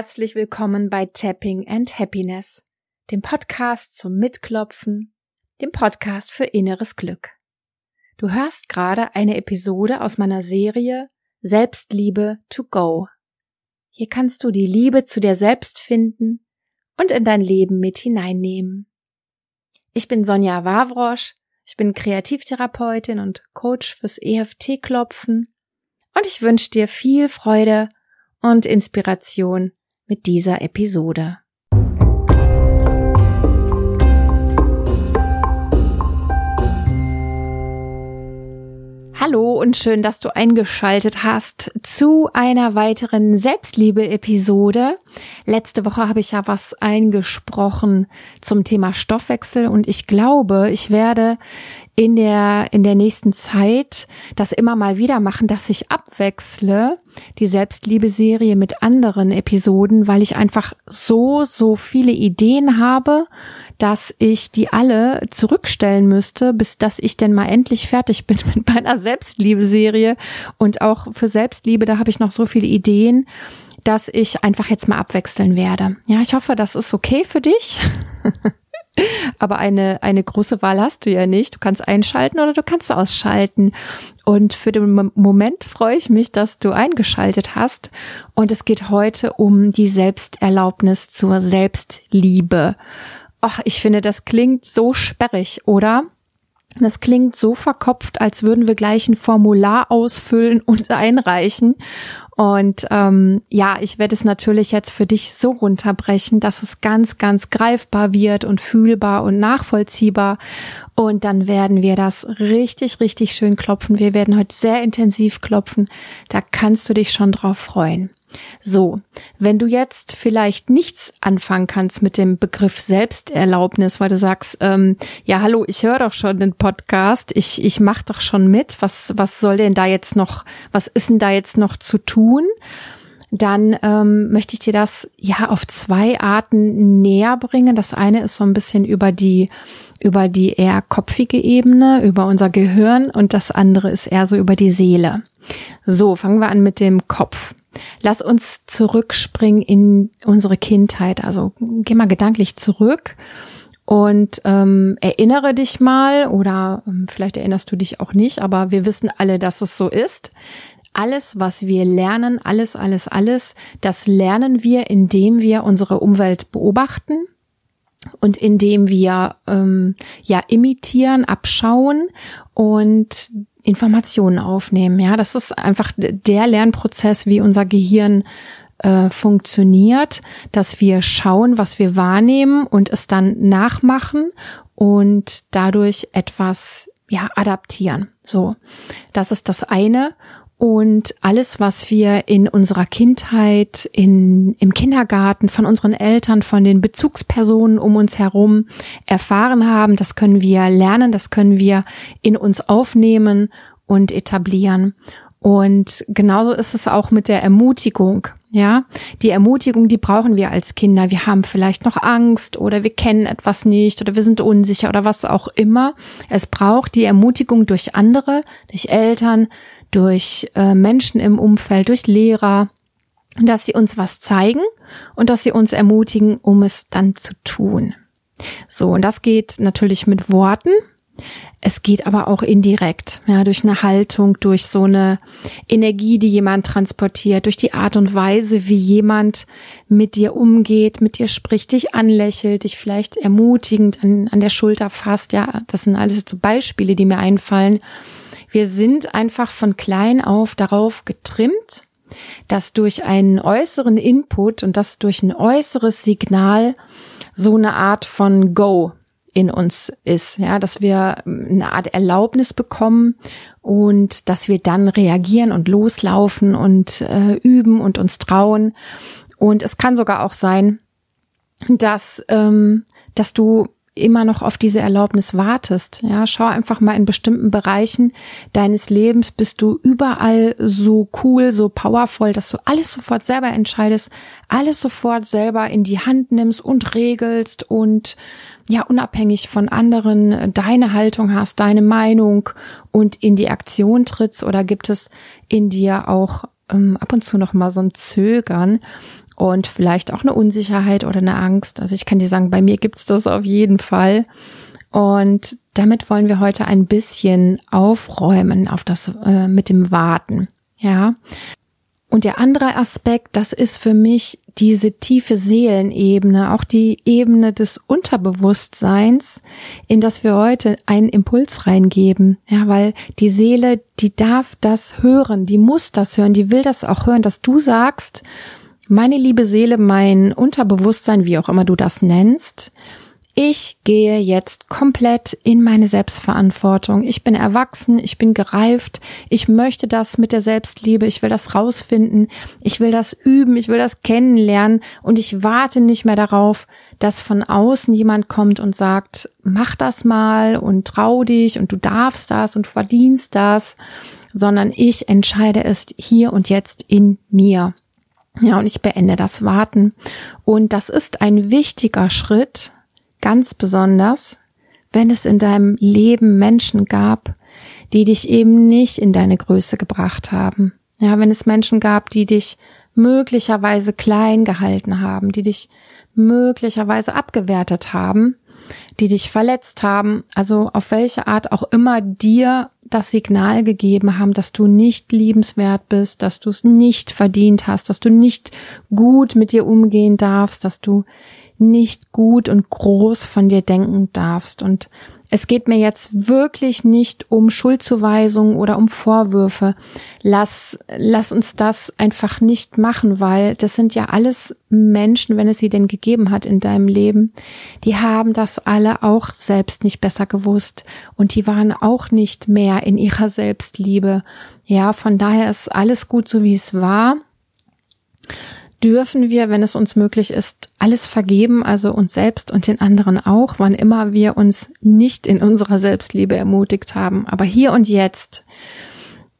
Herzlich willkommen bei Tapping and Happiness, dem Podcast zum Mitklopfen, dem Podcast für inneres Glück. Du hörst gerade eine Episode aus meiner Serie Selbstliebe to go. Hier kannst du die Liebe zu dir selbst finden und in dein Leben mit hineinnehmen. Ich bin Sonja Wawrosch, ich bin Kreativtherapeutin und Coach fürs EFT-Klopfen und ich wünsche dir viel Freude und Inspiration mit dieser Episode. Hallo und schön, dass du eingeschaltet hast zu einer weiteren Selbstliebe-Episode. Letzte Woche habe ich ja was eingesprochen zum Thema Stoffwechsel und ich glaube, ich werde in der, in der nächsten Zeit das immer mal wieder machen, dass ich abwechsle die Selbstliebe-Serie mit anderen Episoden, weil ich einfach so, so viele Ideen habe, dass ich die alle zurückstellen müsste, bis dass ich denn mal endlich fertig bin mit meiner Selbstliebe-Serie. Und auch für Selbstliebe, da habe ich noch so viele Ideen, dass ich einfach jetzt mal abwechseln werde. Ja, ich hoffe, das ist okay für dich. Aber eine, eine große Wahl hast du ja nicht. Du kannst einschalten oder du kannst ausschalten. Und für den Moment freue ich mich, dass du eingeschaltet hast. Und es geht heute um die Selbsterlaubnis zur Selbstliebe. Ach, ich finde, das klingt so sperrig, oder? Das klingt so verkopft, als würden wir gleich ein Formular ausfüllen und einreichen. Und ähm, ja, ich werde es natürlich jetzt für dich so runterbrechen, dass es ganz, ganz greifbar wird und fühlbar und nachvollziehbar. Und dann werden wir das richtig, richtig schön klopfen. Wir werden heute sehr intensiv klopfen. Da kannst du dich schon drauf freuen. So, wenn du jetzt vielleicht nichts anfangen kannst mit dem Begriff Selbsterlaubnis, weil du sagst, ähm, ja, hallo, ich höre doch schon den Podcast, ich, ich mache doch schon mit, was, was soll denn da jetzt noch, was ist denn da jetzt noch zu tun? Dann ähm, möchte ich dir das ja auf zwei Arten näher bringen. Das eine ist so ein bisschen über die über die eher kopfige Ebene, über unser Gehirn und das andere ist eher so über die Seele. So, fangen wir an mit dem Kopf. Lass uns zurückspringen in unsere Kindheit. Also geh mal gedanklich zurück und ähm, erinnere dich mal oder ähm, vielleicht erinnerst du dich auch nicht, aber wir wissen alle, dass es so ist. Alles, was wir lernen, alles, alles, alles, das lernen wir, indem wir unsere Umwelt beobachten und indem wir ähm, ja imitieren, abschauen und Informationen aufnehmen. Ja, das ist einfach der Lernprozess, wie unser Gehirn äh, funktioniert, dass wir schauen, was wir wahrnehmen und es dann nachmachen und dadurch etwas ja adaptieren. So, das ist das eine. Und alles, was wir in unserer Kindheit, in, im Kindergarten, von unseren Eltern, von den Bezugspersonen um uns herum erfahren haben, das können wir lernen, das können wir in uns aufnehmen und etablieren. Und genauso ist es auch mit der Ermutigung. Ja, die Ermutigung, die brauchen wir als Kinder. Wir haben vielleicht noch Angst oder wir kennen etwas nicht oder wir sind unsicher oder was auch immer. Es braucht die Ermutigung durch andere, durch Eltern, durch äh, Menschen im Umfeld, durch Lehrer, dass sie uns was zeigen und dass sie uns ermutigen, um es dann zu tun. So, und das geht natürlich mit Worten. Es geht aber auch indirekt, ja, durch eine Haltung, durch so eine Energie, die jemand transportiert, durch die Art und Weise, wie jemand mit dir umgeht, mit dir spricht, dich anlächelt, dich vielleicht ermutigend an, an der Schulter fasst, ja, das sind alles so Beispiele, die mir einfallen, wir sind einfach von klein auf darauf getrimmt, dass durch einen äußeren Input und das durch ein äußeres Signal so eine Art von Go in uns ist, ja, dass wir eine Art Erlaubnis bekommen und dass wir dann reagieren und loslaufen und äh, üben und uns trauen. Und es kann sogar auch sein, dass ähm, dass du immer noch auf diese Erlaubnis wartest. Ja, schau einfach mal in bestimmten Bereichen deines Lebens bist du überall so cool, so powerful, dass du alles sofort selber entscheidest, alles sofort selber in die Hand nimmst und regelst und ja, unabhängig von anderen deine Haltung hast, deine Meinung und in die Aktion trittst oder gibt es in dir auch ähm, ab und zu noch mal so ein Zögern und vielleicht auch eine Unsicherheit oder eine Angst. Also ich kann dir sagen, bei mir gibt's das auf jeden Fall. Und damit wollen wir heute ein bisschen aufräumen auf das äh, mit dem Warten. Ja. Und der andere Aspekt, das ist für mich diese tiefe Seelenebene, auch die Ebene des Unterbewusstseins, in das wir heute einen Impuls reingeben. Ja, weil die Seele, die darf das hören, die muss das hören, die will das auch hören, dass du sagst, meine liebe Seele, mein Unterbewusstsein, wie auch immer du das nennst, ich gehe jetzt komplett in meine Selbstverantwortung. Ich bin erwachsen, ich bin gereift, ich möchte das mit der Selbstliebe, ich will das rausfinden, ich will das üben, ich will das kennenlernen. Und ich warte nicht mehr darauf, dass von außen jemand kommt und sagt, mach das mal und trau dich und du darfst das und verdienst das, sondern ich entscheide es hier und jetzt in mir. Ja, und ich beende das Warten. Und das ist ein wichtiger Schritt, ganz besonders, wenn es in deinem Leben Menschen gab, die dich eben nicht in deine Größe gebracht haben. Ja, wenn es Menschen gab, die dich möglicherweise klein gehalten haben, die dich möglicherweise abgewertet haben, die dich verletzt haben, also auf welche Art auch immer dir das Signal gegeben haben, dass du nicht liebenswert bist, dass du es nicht verdient hast, dass du nicht gut mit dir umgehen darfst, dass du nicht gut und groß von dir denken darfst. Und es geht mir jetzt wirklich nicht um Schuldzuweisungen oder um Vorwürfe. Lass, lass uns das einfach nicht machen, weil das sind ja alles Menschen, wenn es sie denn gegeben hat in deinem Leben, die haben das alle auch selbst nicht besser gewusst und die waren auch nicht mehr in ihrer Selbstliebe. Ja, von daher ist alles gut so wie es war dürfen wir, wenn es uns möglich ist, alles vergeben, also uns selbst und den anderen auch, wann immer wir uns nicht in unserer Selbstliebe ermutigt haben. Aber hier und jetzt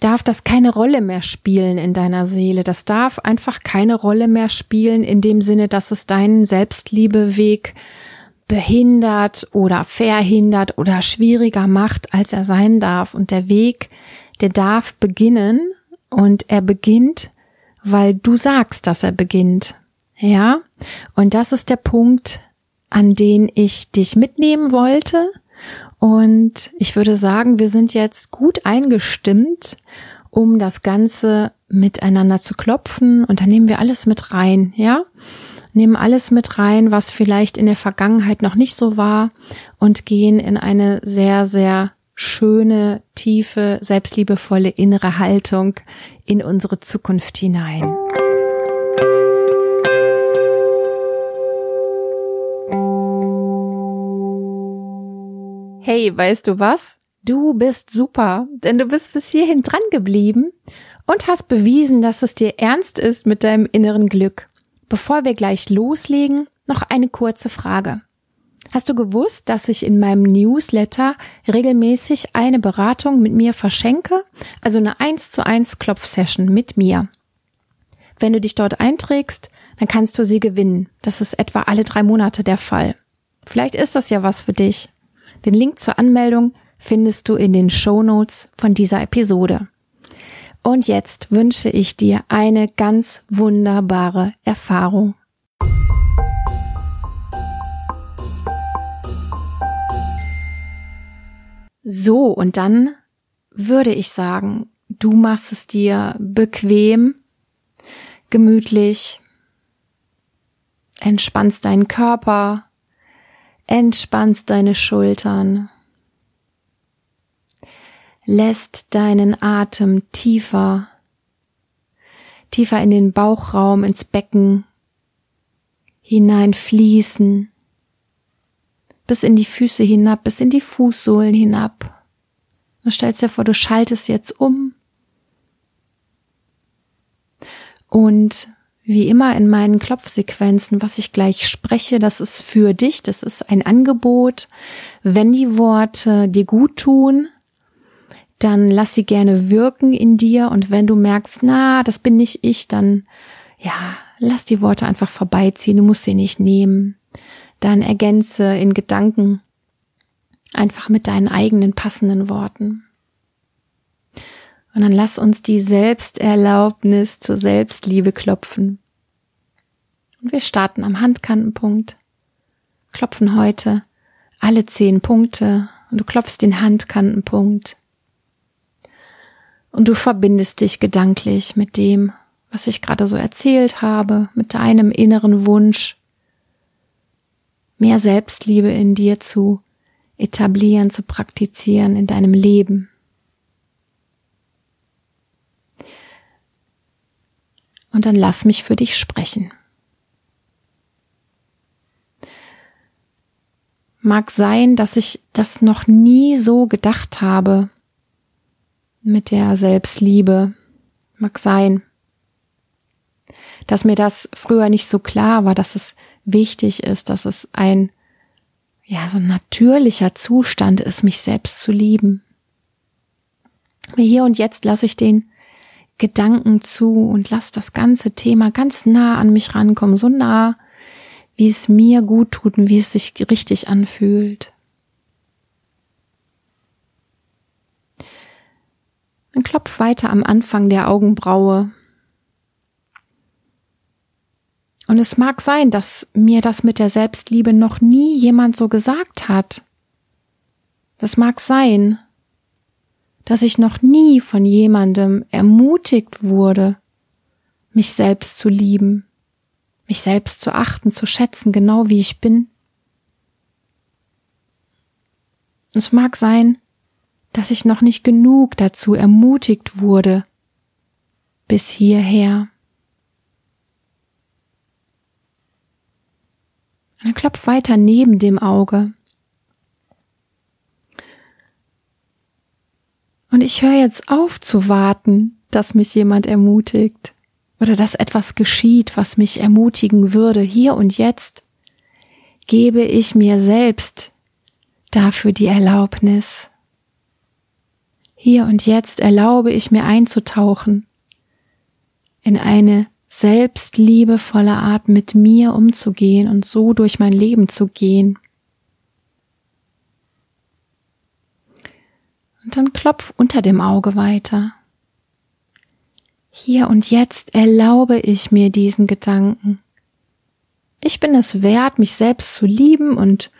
darf das keine Rolle mehr spielen in deiner Seele. Das darf einfach keine Rolle mehr spielen in dem Sinne, dass es deinen Selbstliebeweg behindert oder verhindert oder schwieriger macht, als er sein darf. Und der Weg, der darf beginnen und er beginnt weil du sagst, dass er beginnt. Ja? Und das ist der Punkt, an den ich dich mitnehmen wollte. Und ich würde sagen, wir sind jetzt gut eingestimmt, um das Ganze miteinander zu klopfen. Und dann nehmen wir alles mit rein, ja? Nehmen alles mit rein, was vielleicht in der Vergangenheit noch nicht so war und gehen in eine sehr, sehr schöne, tiefe, selbstliebevolle innere Haltung in unsere Zukunft hinein. Hey, weißt du was? Du bist super, denn du bist bis hierhin dran geblieben und hast bewiesen, dass es dir ernst ist mit deinem inneren Glück. Bevor wir gleich loslegen, noch eine kurze Frage. Hast du gewusst, dass ich in meinem Newsletter regelmäßig eine Beratung mit mir verschenke? Also eine 1 zu 1 Klopfsession mit mir. Wenn du dich dort einträgst, dann kannst du sie gewinnen. Das ist etwa alle drei Monate der Fall. Vielleicht ist das ja was für dich. Den Link zur Anmeldung findest du in den Show Notes von dieser Episode. Und jetzt wünsche ich dir eine ganz wunderbare Erfahrung. So, und dann würde ich sagen, du machst es dir bequem, gemütlich, entspannst deinen Körper, entspannst deine Schultern, lässt deinen Atem tiefer, tiefer in den Bauchraum, ins Becken hineinfließen bis in die Füße hinab, bis in die Fußsohlen hinab. Du stellst dir vor, du schaltest jetzt um. Und wie immer in meinen Klopfsequenzen, was ich gleich spreche, das ist für dich, das ist ein Angebot. Wenn die Worte dir gut tun, dann lass sie gerne wirken in dir und wenn du merkst, na, das bin nicht ich, dann ja, lass die Worte einfach vorbeiziehen, du musst sie nicht nehmen dann ergänze in Gedanken einfach mit deinen eigenen passenden Worten. Und dann lass uns die Selbsterlaubnis zur Selbstliebe klopfen. Und wir starten am Handkantenpunkt, klopfen heute alle zehn Punkte und du klopfst den Handkantenpunkt. Und du verbindest dich gedanklich mit dem, was ich gerade so erzählt habe, mit deinem inneren Wunsch, mehr Selbstliebe in dir zu etablieren, zu praktizieren in deinem Leben. Und dann lass mich für dich sprechen. Mag sein, dass ich das noch nie so gedacht habe mit der Selbstliebe. Mag sein, dass mir das früher nicht so klar war, dass es wichtig ist, dass es ein ja, so ein natürlicher Zustand ist, mich selbst zu lieben. Hier und jetzt lasse ich den Gedanken zu und lasse das ganze Thema ganz nah an mich rankommen, so nah, wie es mir gut tut und wie es sich richtig anfühlt. Dann klopf weiter am Anfang der Augenbraue Und es mag sein, dass mir das mit der Selbstliebe noch nie jemand so gesagt hat. Das mag sein, dass ich noch nie von jemandem ermutigt wurde, mich selbst zu lieben, mich selbst zu achten, zu schätzen, genau wie ich bin. Es mag sein, dass ich noch nicht genug dazu ermutigt wurde bis hierher. Und dann klopf weiter neben dem Auge. Und ich höre jetzt auf zu warten, dass mich jemand ermutigt oder dass etwas geschieht, was mich ermutigen würde. Hier und jetzt gebe ich mir selbst dafür die Erlaubnis. Hier und jetzt erlaube ich mir einzutauchen in eine selbstliebevolle Art mit mir umzugehen und so durch mein Leben zu gehen. Und dann klopf unter dem Auge weiter. Hier und jetzt erlaube ich mir diesen Gedanken. Ich bin es wert, mich selbst zu lieben und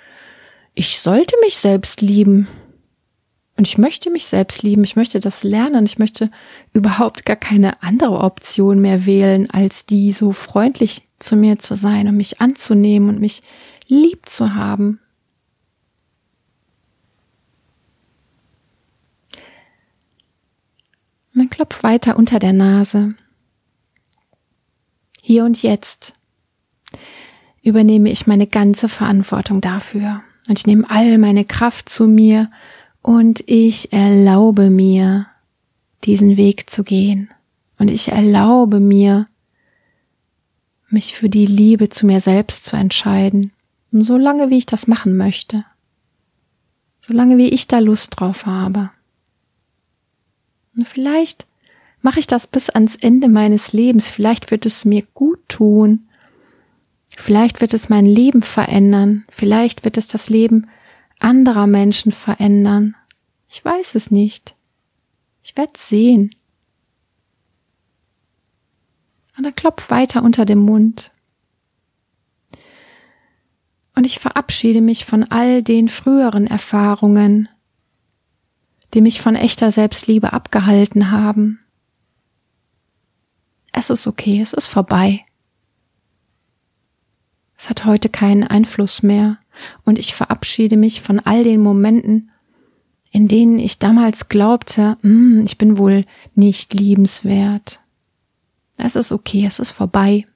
ich sollte mich selbst lieben. Und ich möchte mich selbst lieben, ich möchte das lernen, ich möchte überhaupt gar keine andere Option mehr wählen, als die so freundlich zu mir zu sein und mich anzunehmen und mich lieb zu haben. Man klopft weiter unter der Nase. Hier und jetzt übernehme ich meine ganze Verantwortung dafür. Und ich nehme all meine Kraft zu mir und ich erlaube mir, diesen Weg zu gehen. Und ich erlaube mir, mich für die Liebe zu mir selbst zu entscheiden. So lange, wie ich das machen möchte. Solange, wie ich da Lust drauf habe. Und vielleicht mache ich das bis ans Ende meines Lebens. Vielleicht wird es mir gut tun. Vielleicht wird es mein Leben verändern. Vielleicht wird es das Leben anderer Menschen verändern. Ich weiß es nicht. Ich werde sehen. Und er klopft weiter unter dem Mund. Und ich verabschiede mich von all den früheren Erfahrungen, die mich von echter Selbstliebe abgehalten haben. Es ist okay, es ist vorbei. Es hat heute keinen Einfluss mehr und ich verabschiede mich von all den Momenten, in denen ich damals glaubte, hm, ich bin wohl nicht liebenswert. Es ist okay, es ist vorbei.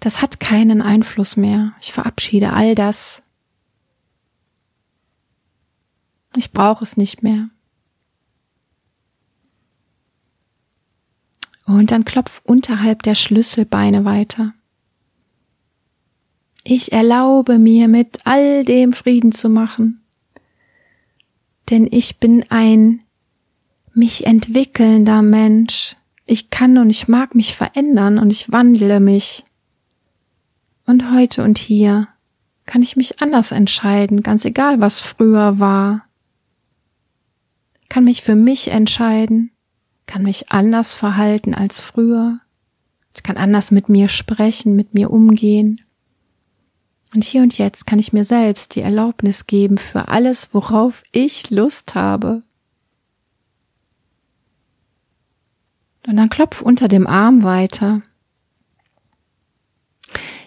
Das hat keinen Einfluss mehr. Ich verabschiede all das. Ich brauche es nicht mehr. Und dann klopf unterhalb der Schlüsselbeine weiter. Ich erlaube mir mit all dem Frieden zu machen, denn ich bin ein mich entwickelnder Mensch. Ich kann und ich mag mich verändern und ich wandle mich. Und heute und hier kann ich mich anders entscheiden, ganz egal, was früher war. Kann mich für mich entscheiden, kann mich anders verhalten als früher. Ich kann anders mit mir sprechen, mit mir umgehen. Und hier und jetzt kann ich mir selbst die Erlaubnis geben für alles, worauf ich Lust habe. Und dann klopf unter dem Arm weiter.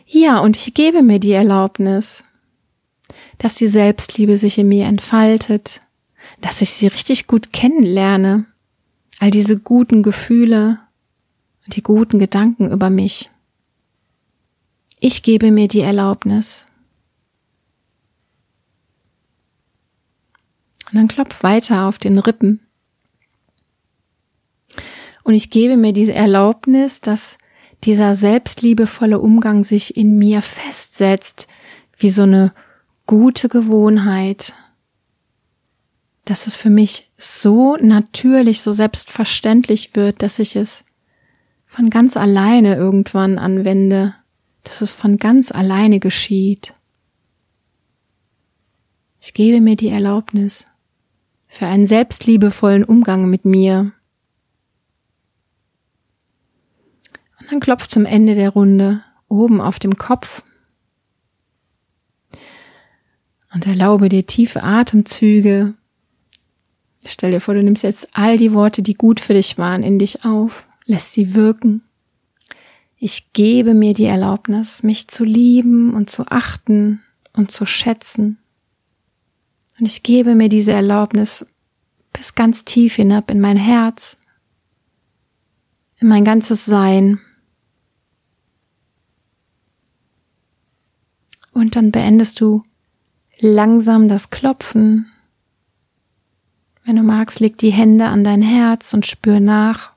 Ja, und ich gebe mir die Erlaubnis, dass die Selbstliebe sich in mir entfaltet, dass ich sie richtig gut kennenlerne, all diese guten Gefühle und die guten Gedanken über mich. Ich gebe mir die Erlaubnis. Und dann klopf weiter auf den Rippen. Und ich gebe mir diese Erlaubnis, dass dieser selbstliebevolle Umgang sich in mir festsetzt, wie so eine gute Gewohnheit, dass es für mich so natürlich, so selbstverständlich wird, dass ich es von ganz alleine irgendwann anwende dass es von ganz alleine geschieht. Ich gebe mir die Erlaubnis für einen selbstliebevollen Umgang mit mir. Und dann klopft zum Ende der Runde oben auf dem Kopf und erlaube dir tiefe Atemzüge. Stell dir vor, du nimmst jetzt all die Worte, die gut für dich waren, in dich auf, lässt sie wirken. Ich gebe mir die Erlaubnis, mich zu lieben und zu achten und zu schätzen. Und ich gebe mir diese Erlaubnis bis ganz tief hinab in mein Herz, in mein ganzes Sein. Und dann beendest du langsam das Klopfen. Wenn du magst, leg die Hände an dein Herz und spür nach,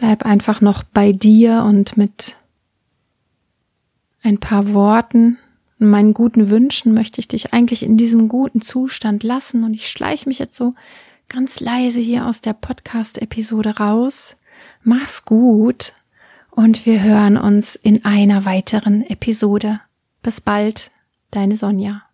Bleib einfach noch bei dir und mit ein paar Worten und meinen guten Wünschen möchte ich dich eigentlich in diesem guten Zustand lassen und ich schleiche mich jetzt so ganz leise hier aus der Podcast-Episode raus. Mach's gut und wir hören uns in einer weiteren Episode. Bis bald, deine Sonja.